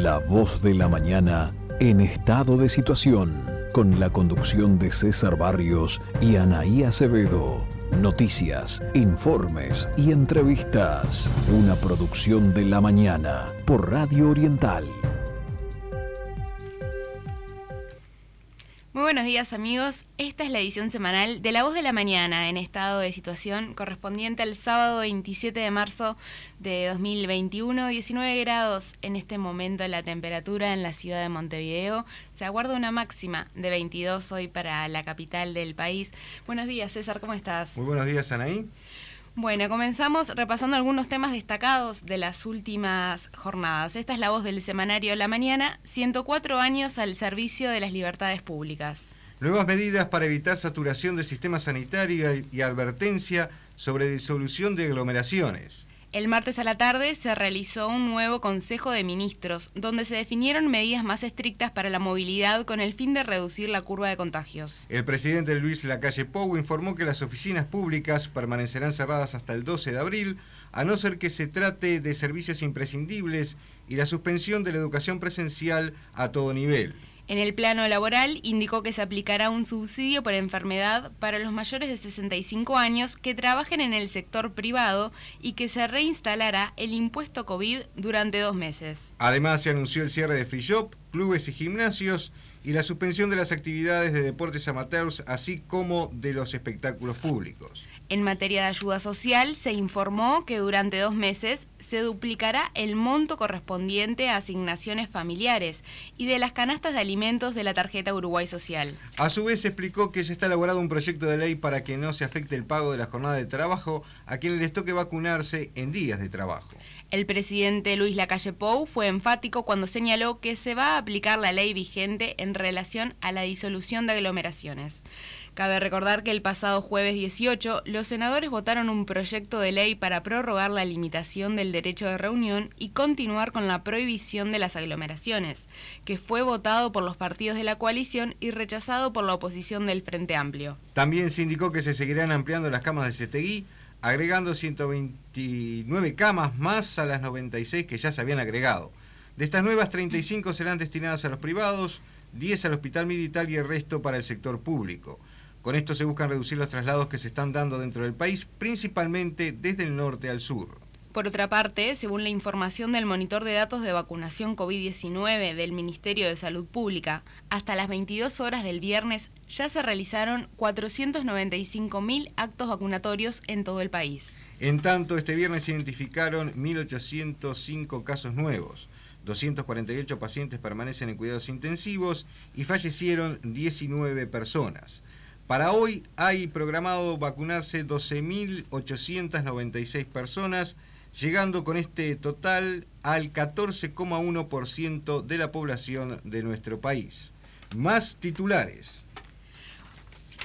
La voz de la mañana en estado de situación, con la conducción de César Barrios y Anaí Acevedo. Noticias, informes y entrevistas. Una producción de la mañana por Radio Oriental. Buenos días amigos, esta es la edición semanal de La Voz de la Mañana en estado de situación correspondiente al sábado 27 de marzo de 2021, 19 grados en este momento la temperatura en la ciudad de Montevideo, se aguarda una máxima de 22 hoy para la capital del país. Buenos días César, ¿cómo estás? Muy buenos días Anaí. Bueno, comenzamos repasando algunos temas destacados de las últimas jornadas. Esta es la voz del semanario La Mañana, 104 años al servicio de las libertades públicas. Nuevas medidas para evitar saturación del sistema sanitario y advertencia sobre disolución de aglomeraciones. El martes a la tarde se realizó un nuevo Consejo de Ministros, donde se definieron medidas más estrictas para la movilidad con el fin de reducir la curva de contagios. El presidente Luis Lacalle Pou informó que las oficinas públicas permanecerán cerradas hasta el 12 de abril, a no ser que se trate de servicios imprescindibles y la suspensión de la educación presencial a todo nivel. En el plano laboral, indicó que se aplicará un subsidio por enfermedad para los mayores de 65 años que trabajen en el sector privado y que se reinstalará el impuesto COVID durante dos meses. Además, se anunció el cierre de free shop, clubes y gimnasios y la suspensión de las actividades de deportes amateurs, así como de los espectáculos públicos. En materia de ayuda social, se informó que durante dos meses se duplicará el monto correspondiente a asignaciones familiares y de las canastas de alimentos de la tarjeta Uruguay Social. A su vez, explicó que se está elaborando un proyecto de ley para que no se afecte el pago de la jornada de trabajo a quienes les toque vacunarse en días de trabajo. El presidente Luis Lacalle Pou fue enfático cuando señaló que se va a aplicar la ley vigente en relación a la disolución de aglomeraciones. Cabe recordar que el pasado jueves 18 los senadores votaron un proyecto de ley para prorrogar la limitación del derecho de reunión y continuar con la prohibición de las aglomeraciones, que fue votado por los partidos de la coalición y rechazado por la oposición del Frente Amplio. También se indicó que se seguirán ampliando las camas de CTI agregando 129 camas más a las 96 que ya se habían agregado. De estas nuevas, 35 serán destinadas a los privados, 10 al hospital militar y el resto para el sector público. Con esto se buscan reducir los traslados que se están dando dentro del país, principalmente desde el norte al sur. Por otra parte, según la información del monitor de datos de vacunación COVID-19 del Ministerio de Salud Pública, hasta las 22 horas del viernes ya se realizaron 495.000 actos vacunatorios en todo el país. En tanto, este viernes se identificaron 1.805 casos nuevos. 248 pacientes permanecen en cuidados intensivos y fallecieron 19 personas. Para hoy hay programado vacunarse 12.896 personas, llegando con este total al 14,1% de la población de nuestro país. Más titulares.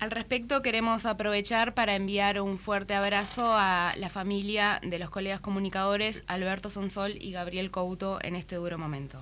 Al respecto, queremos aprovechar para enviar un fuerte abrazo a la familia de los colegas comunicadores Alberto Sonsol y Gabriel Couto en este duro momento.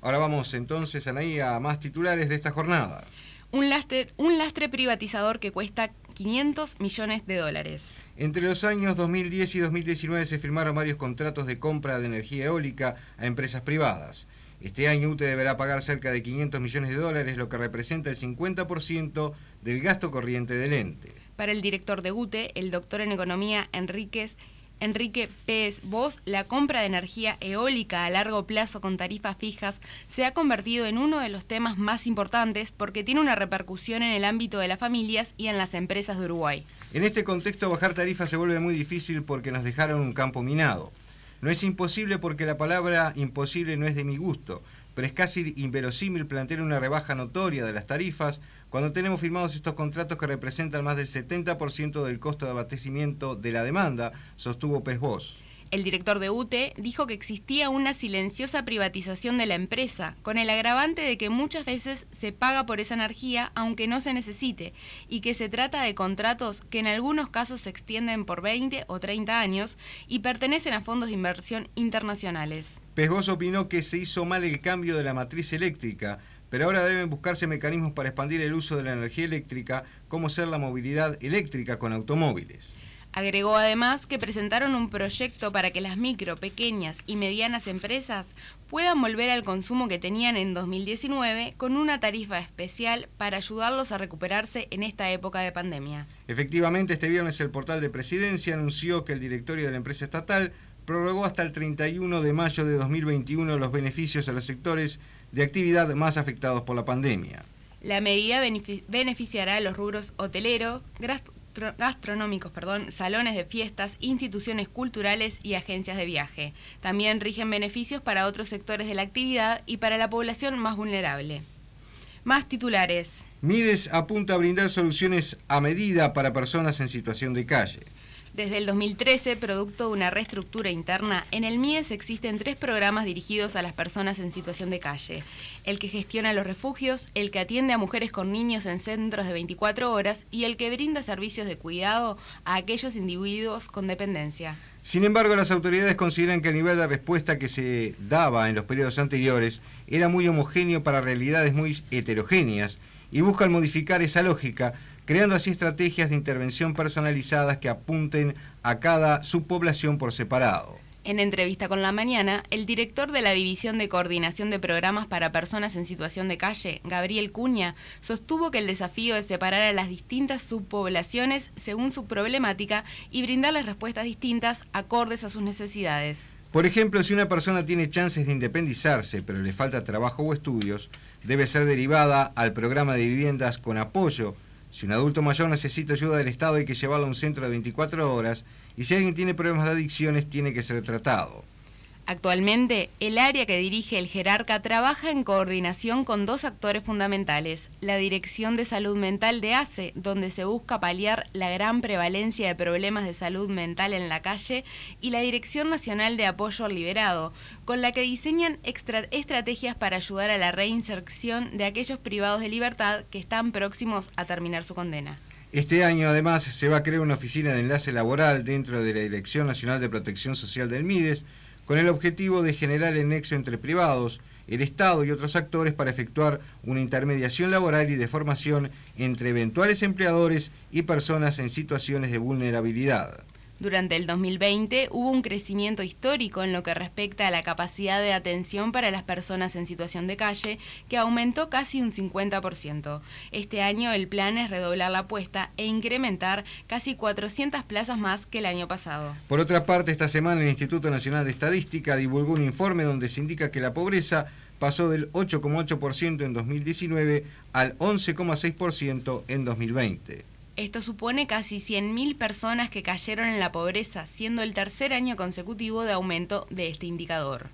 Ahora vamos entonces, Anaí, a más titulares de esta jornada. Un lastre, un lastre privatizador que cuesta 500 millones de dólares. Entre los años 2010 y 2019 se firmaron varios contratos de compra de energía eólica a empresas privadas. Este año UTE deberá pagar cerca de 500 millones de dólares, lo que representa el 50% del gasto corriente del ente. Para el director de UTE, el doctor en economía Enríquez, Enrique Pérez Vos, la compra de energía eólica a largo plazo con tarifas fijas se ha convertido en uno de los temas más importantes porque tiene una repercusión en el ámbito de las familias y en las empresas de Uruguay. En este contexto, bajar tarifas se vuelve muy difícil porque nos dejaron un campo minado. No es imposible porque la palabra imposible no es de mi gusto, pero es casi inverosímil plantear una rebaja notoria de las tarifas cuando tenemos firmados estos contratos que representan más del 70% del costo de abastecimiento de la demanda, sostuvo Pesbos. El director de UTE dijo que existía una silenciosa privatización de la empresa, con el agravante de que muchas veces se paga por esa energía aunque no se necesite, y que se trata de contratos que en algunos casos se extienden por 20 o 30 años y pertenecen a fondos de inversión internacionales. Pesbos opinó que se hizo mal el cambio de la matriz eléctrica, pero ahora deben buscarse mecanismos para expandir el uso de la energía eléctrica, como ser la movilidad eléctrica con automóviles. Agregó además que presentaron un proyecto para que las micro, pequeñas y medianas empresas puedan volver al consumo que tenían en 2019 con una tarifa especial para ayudarlos a recuperarse en esta época de pandemia. Efectivamente, este viernes el portal de presidencia anunció que el directorio de la empresa estatal prorrogó hasta el 31 de mayo de 2021 los beneficios a los sectores de actividad más afectados por la pandemia. La medida beneficiará a los rubros hoteleros, gastronómicos, perdón, salones de fiestas, instituciones culturales y agencias de viaje. También rigen beneficios para otros sectores de la actividad y para la población más vulnerable. Más titulares. Mides apunta a brindar soluciones a medida para personas en situación de calle. Desde el 2013, producto de una reestructura interna, en el MIES existen tres programas dirigidos a las personas en situación de calle. El que gestiona los refugios, el que atiende a mujeres con niños en centros de 24 horas y el que brinda servicios de cuidado a aquellos individuos con dependencia. Sin embargo, las autoridades consideran que el nivel de respuesta que se daba en los periodos anteriores era muy homogéneo para realidades muy heterogéneas y buscan modificar esa lógica creando así estrategias de intervención personalizadas que apunten a cada subpoblación por separado. En entrevista con La Mañana, el director de la División de Coordinación de Programas para Personas en Situación de Calle, Gabriel Cuña, sostuvo que el desafío es separar a las distintas subpoblaciones según su problemática y brindarles respuestas distintas acordes a sus necesidades. Por ejemplo, si una persona tiene chances de independizarse, pero le falta trabajo o estudios, debe ser derivada al programa de viviendas con apoyo si un adulto mayor necesita ayuda del Estado hay que llevarlo a un centro de 24 horas y si alguien tiene problemas de adicciones tiene que ser tratado. Actualmente, el área que dirige el jerarca trabaja en coordinación con dos actores fundamentales, la Dirección de Salud Mental de ACE, donde se busca paliar la gran prevalencia de problemas de salud mental en la calle, y la Dirección Nacional de Apoyo al Liberado, con la que diseñan estrategias para ayudar a la reinserción de aquellos privados de libertad que están próximos a terminar su condena. Este año además se va a crear una oficina de enlace laboral dentro de la Dirección Nacional de Protección Social del MIDES, con el objetivo de generar el nexo entre privados, el Estado y otros actores para efectuar una intermediación laboral y de formación entre eventuales empleadores y personas en situaciones de vulnerabilidad. Durante el 2020 hubo un crecimiento histórico en lo que respecta a la capacidad de atención para las personas en situación de calle, que aumentó casi un 50%. Este año el plan es redoblar la apuesta e incrementar casi 400 plazas más que el año pasado. Por otra parte, esta semana el Instituto Nacional de Estadística divulgó un informe donde se indica que la pobreza pasó del 8,8% en 2019 al 11,6% en 2020. Esto supone casi 100.000 personas que cayeron en la pobreza, siendo el tercer año consecutivo de aumento de este indicador.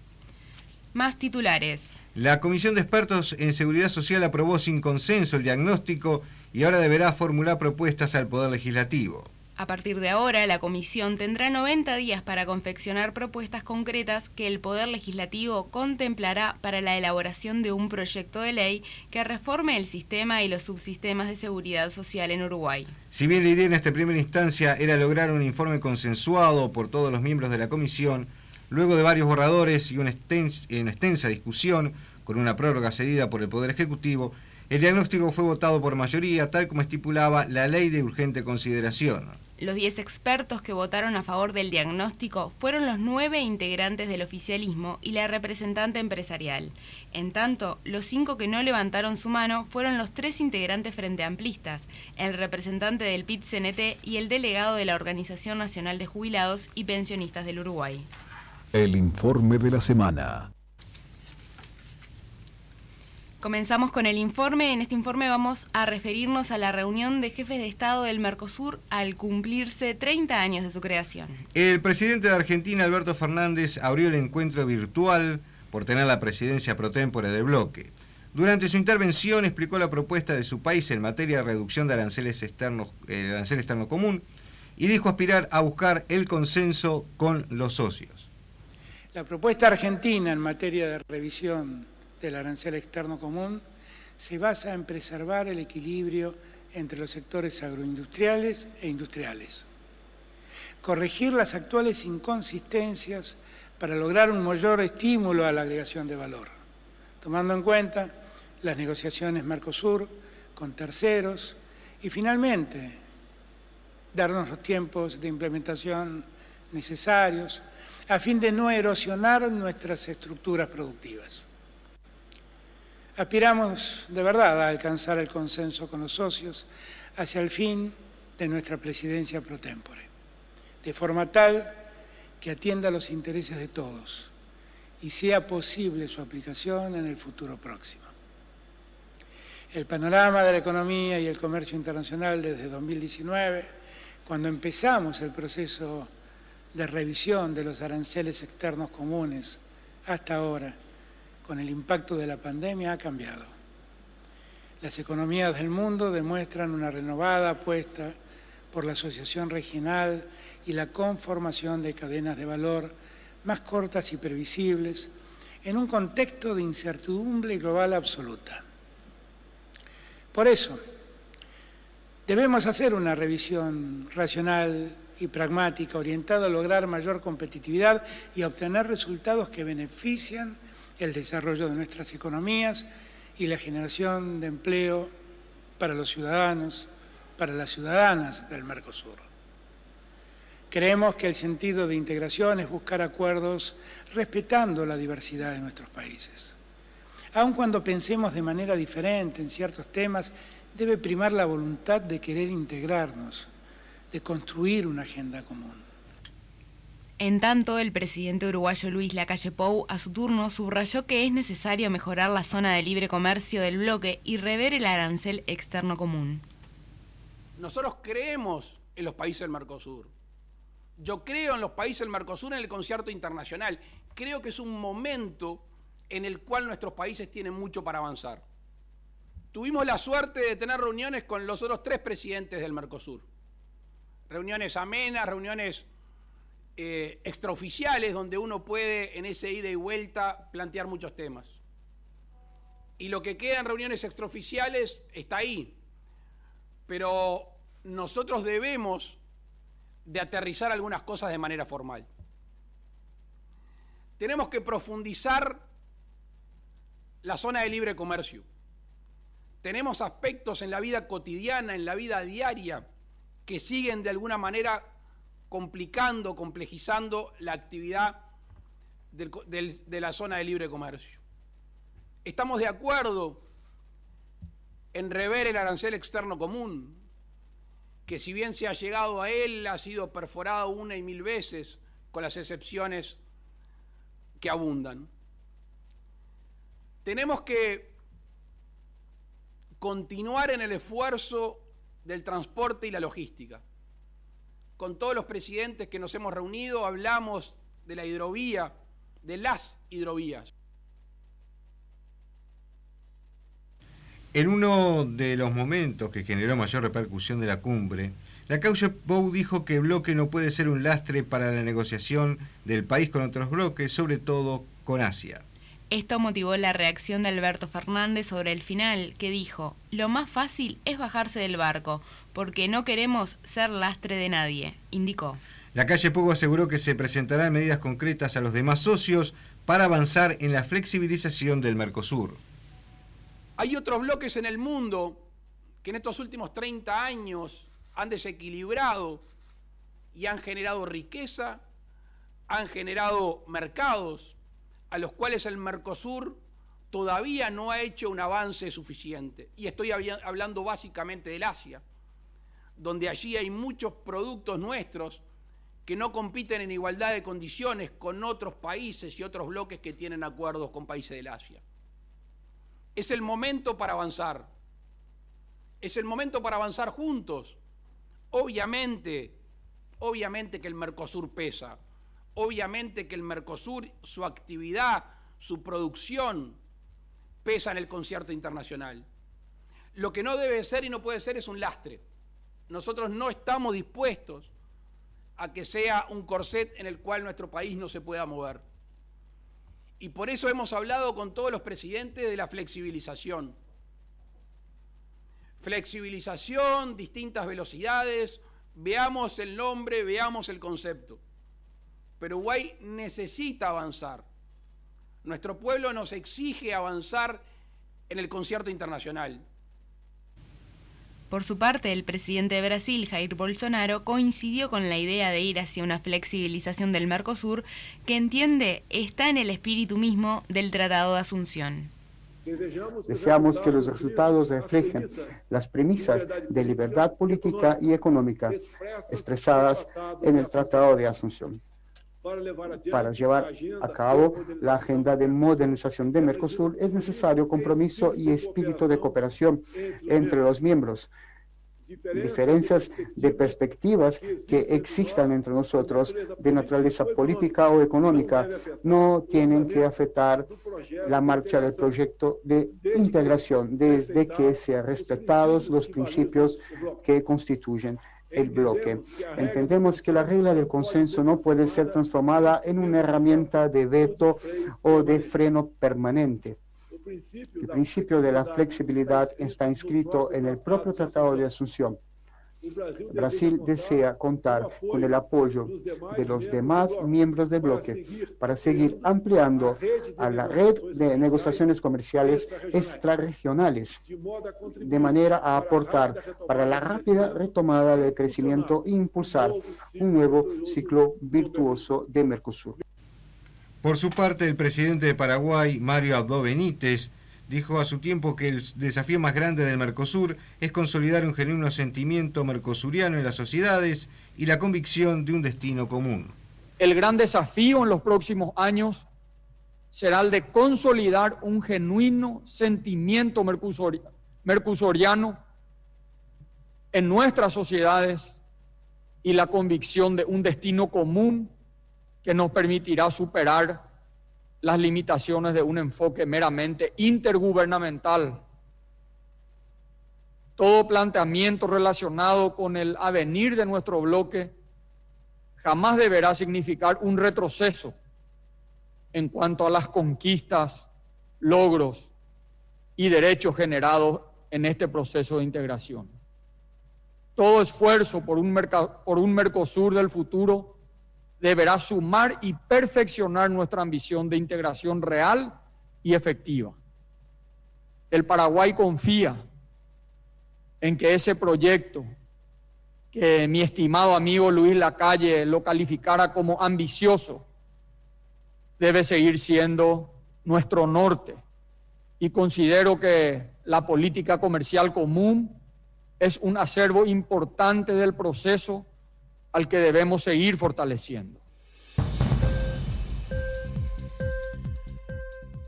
Más titulares. La Comisión de Expertos en Seguridad Social aprobó sin consenso el diagnóstico y ahora deberá formular propuestas al Poder Legislativo. A partir de ahora, la Comisión tendrá 90 días para confeccionar propuestas concretas que el Poder Legislativo contemplará para la elaboración de un proyecto de ley que reforme el sistema y los subsistemas de seguridad social en Uruguay. Si bien la idea en esta primera instancia era lograr un informe consensuado por todos los miembros de la Comisión, luego de varios borradores y una extensa, discusión con una prórroga cedida por el Poder Ejecutivo, el diagnóstico fue votado por mayoría, tal como estipulaba la ley de urgente consideración. Los 10 expertos que votaron a favor del diagnóstico fueron los nueve integrantes del oficialismo y la representante empresarial. En tanto, los cinco que no levantaron su mano fueron los tres integrantes frente amplistas, el representante del PIT-CNT y el delegado de la Organización Nacional de Jubilados y Pensionistas del Uruguay. El informe de la semana. Comenzamos con el informe. En este informe vamos a referirnos a la reunión de jefes de Estado del Mercosur al cumplirse 30 años de su creación. El presidente de Argentina, Alberto Fernández, abrió el encuentro virtual por tener la presidencia pro tempore del bloque. Durante su intervención explicó la propuesta de su país en materia de reducción de aranceles externos, el arancel externo común y dijo aspirar a buscar el consenso con los socios. La propuesta argentina en materia de revisión del arancel externo común se basa en preservar el equilibrio entre los sectores agroindustriales e industriales, corregir las actuales inconsistencias para lograr un mayor estímulo a la agregación de valor, tomando en cuenta las negociaciones Mercosur con terceros y finalmente darnos los tiempos de implementación necesarios, a fin de no erosionar nuestras estructuras productivas. Aspiramos de verdad a alcanzar el consenso con los socios hacia el fin de nuestra presidencia pro tempore, de forma tal que atienda los intereses de todos y sea posible su aplicación en el futuro próximo. El panorama de la economía y el comercio internacional desde 2019, cuando empezamos el proceso de revisión de los aranceles externos comunes hasta ahora, con el impacto de la pandemia, ha cambiado. Las economías del mundo demuestran una renovada apuesta por la asociación regional y la conformación de cadenas de valor más cortas y previsibles en un contexto de incertidumbre global absoluta. Por eso, debemos hacer una revisión racional y pragmática orientada a lograr mayor competitividad y a obtener resultados que benefician el desarrollo de nuestras economías y la generación de empleo para los ciudadanos, para las ciudadanas del Mercosur. Creemos que el sentido de integración es buscar acuerdos respetando la diversidad de nuestros países. Aun cuando pensemos de manera diferente en ciertos temas, debe primar la voluntad de querer integrarnos de construir una agenda común. En tanto, el presidente uruguayo Luis Lacalle Pou, a su turno, subrayó que es necesario mejorar la zona de libre comercio del bloque y rever el arancel externo común. Nosotros creemos en los países del Mercosur. Yo creo en los países del Mercosur en el concierto internacional. Creo que es un momento en el cual nuestros países tienen mucho para avanzar. Tuvimos la suerte de tener reuniones con los otros tres presidentes del Mercosur reuniones amenas, reuniones eh, extraoficiales, donde uno puede en ese ida y vuelta plantear muchos temas. Y lo que queda en reuniones extraoficiales está ahí. Pero nosotros debemos de aterrizar algunas cosas de manera formal. Tenemos que profundizar la zona de libre comercio. Tenemos aspectos en la vida cotidiana, en la vida diaria, que siguen de alguna manera complicando, complejizando la actividad de la zona de libre comercio. Estamos de acuerdo en rever el arancel externo común, que si bien se ha llegado a él, ha sido perforado una y mil veces, con las excepciones que abundan. Tenemos que continuar en el esfuerzo del transporte y la logística. Con todos los presidentes que nos hemos reunido hablamos de la hidrovía, de las hidrovías. En uno de los momentos que generó mayor repercusión de la cumbre, la causa Pou dijo que el bloque no puede ser un lastre para la negociación del país con otros bloques, sobre todo con Asia. Esto motivó la reacción de Alberto Fernández sobre el final, que dijo, lo más fácil es bajarse del barco, porque no queremos ser lastre de nadie, indicó. La calle Pogo aseguró que se presentarán medidas concretas a los demás socios para avanzar en la flexibilización del Mercosur. Hay otros bloques en el mundo que en estos últimos 30 años han desequilibrado y han generado riqueza, han generado mercados, a los cuales el Mercosur todavía no ha hecho un avance suficiente. Y estoy hablando básicamente del Asia, donde allí hay muchos productos nuestros que no compiten en igualdad de condiciones con otros países y otros bloques que tienen acuerdos con países del Asia. Es el momento para avanzar. Es el momento para avanzar juntos. Obviamente, obviamente que el Mercosur pesa. Obviamente que el Mercosur, su actividad, su producción, pesa en el concierto internacional. Lo que no debe ser y no puede ser es un lastre. Nosotros no estamos dispuestos a que sea un corset en el cual nuestro país no se pueda mover. Y por eso hemos hablado con todos los presidentes de la flexibilización. Flexibilización, distintas velocidades, veamos el nombre, veamos el concepto. Pero Uruguay necesita avanzar. Nuestro pueblo nos exige avanzar en el concierto internacional. Por su parte, el presidente de Brasil, Jair Bolsonaro, coincidió con la idea de ir hacia una flexibilización del Mercosur que entiende está en el espíritu mismo del Tratado de Asunción. Deseamos que los resultados reflejen las premisas de libertad política y económica expresadas en el Tratado de Asunción para llevar a cabo la agenda de modernización de Mercosur es necesario compromiso y espíritu de cooperación entre los miembros. Diferencias de perspectivas que existan entre nosotros de naturaleza política o económica no tienen que afectar la marcha del proyecto de integración desde que sean respetados los principios que constituyen el bloque. Entendemos que la regla del consenso no puede ser transformada en una herramienta de veto o de freno permanente. El principio de la flexibilidad está inscrito en el propio Tratado de Asunción Brasil desea contar con el apoyo de los demás miembros del bloque para seguir ampliando a la red de negociaciones comerciales extrarregionales, de manera a aportar para la rápida retomada del crecimiento e impulsar un nuevo ciclo virtuoso de Mercosur. Por su parte, el presidente de Paraguay, Mario Abdo Benítez, dijo a su tiempo que el desafío más grande del Mercosur es consolidar un genuino sentimiento mercosuriano en las sociedades y la convicción de un destino común. El gran desafío en los próximos años será el de consolidar un genuino sentimiento mercosuriano en nuestras sociedades y la convicción de un destino común que nos permitirá superar las limitaciones de un enfoque meramente intergubernamental. Todo planteamiento relacionado con el avenir de nuestro bloque jamás deberá significar un retroceso en cuanto a las conquistas, logros y derechos generados en este proceso de integración. Todo esfuerzo por un, por un Mercosur del futuro deberá sumar y perfeccionar nuestra ambición de integración real y efectiva. El Paraguay confía en que ese proyecto que mi estimado amigo Luis Lacalle lo calificara como ambicioso, debe seguir siendo nuestro norte. Y considero que la política comercial común es un acervo importante del proceso al que debemos seguir fortaleciendo.